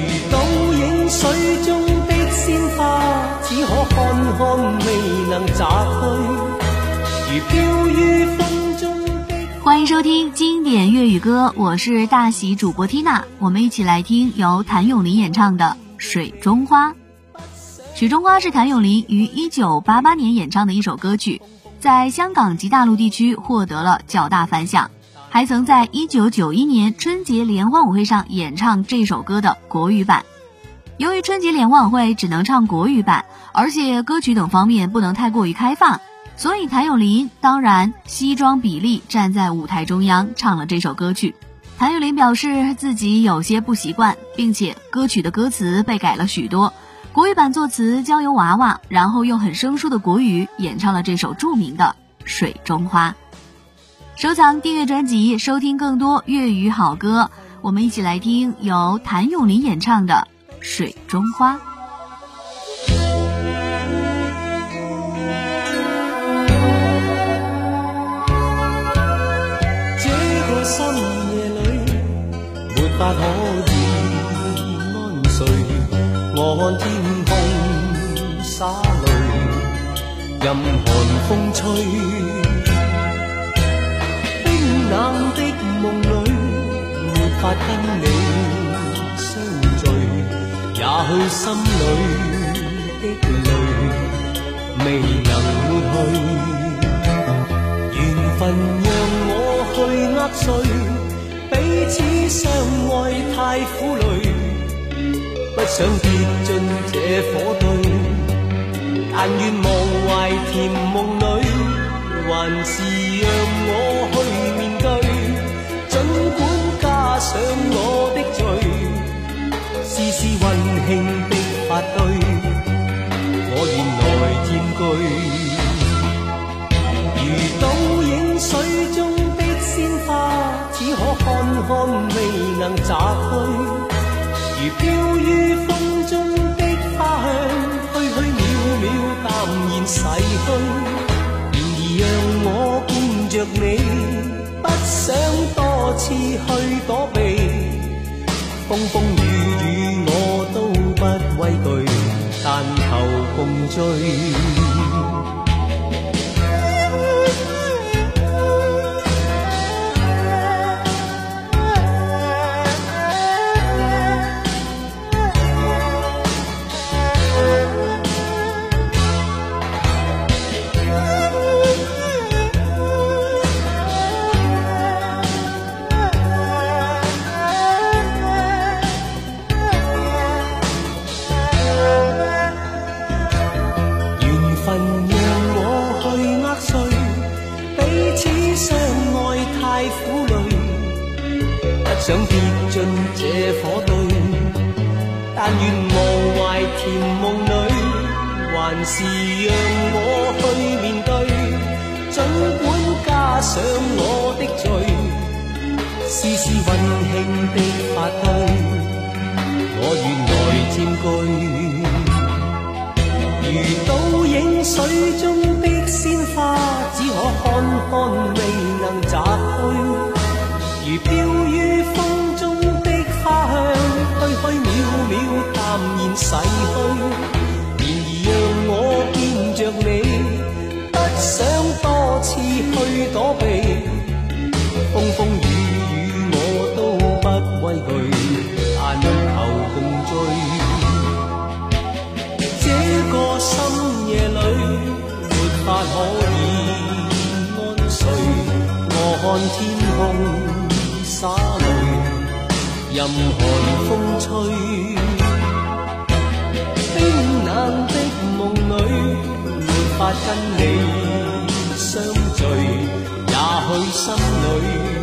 如倒影水中的鲜花，只可看看，未能摘去。如飘于风中的。欢迎收听经典粤语歌，我是大喜主播 Tina，我们一起来听由谭咏麟演唱的《水中花》。《水中花》是谭咏麟于一九八八年演唱的一首歌曲，在香港及大陆地区获得了较大反响。还曾在一九九一年春节联欢晚会上演唱这首歌的国语版。由于春节联欢晚会只能唱国语版，而且歌曲等方面不能太过于开放，所以谭咏麟当然西装笔立站在舞台中央唱了这首歌曲。谭咏麟表示自己有些不习惯，并且歌曲的歌词被改了许多，国语版作词交由娃娃，然后用很生疏的国语演唱了这首著名的《水中花》。收藏、订阅专辑，收听更多粤语好歌。我们一起来听由谭咏麟演唱的《水中花》。这个深夜里，没法可以安睡。我看天空洒泪，任寒风吹。法跟你相聚，也许心里的泪未能抹去。缘分让我去握碎，彼此相爱太苦累，不想跌进这火堆，但愿忘怀甜梦里，还是让我温馨的发堆，我愿来占据。如倒影水中的鲜花，只可看看，未能摘去。如飘于风中的花香，虚虚渺渺，淡然逝去。然而让我见着你。不想多次去躲避，风风雨雨我都不畏惧，但求共醉相爱太苦累，不。想跌进这火堆，但愿无怀甜梦里，还是让我去面对。尽管加上我的罪，丝丝温馨的发堆，我愿来占据。如倒影水中的鲜花，只可看看，逝去。然而让我见着你，不想多次去躲避。风风雨雨我都不畏惧，但求共醉。这个深夜里，没法可以安睡。我看天空。洒泪，任寒风吹。心里。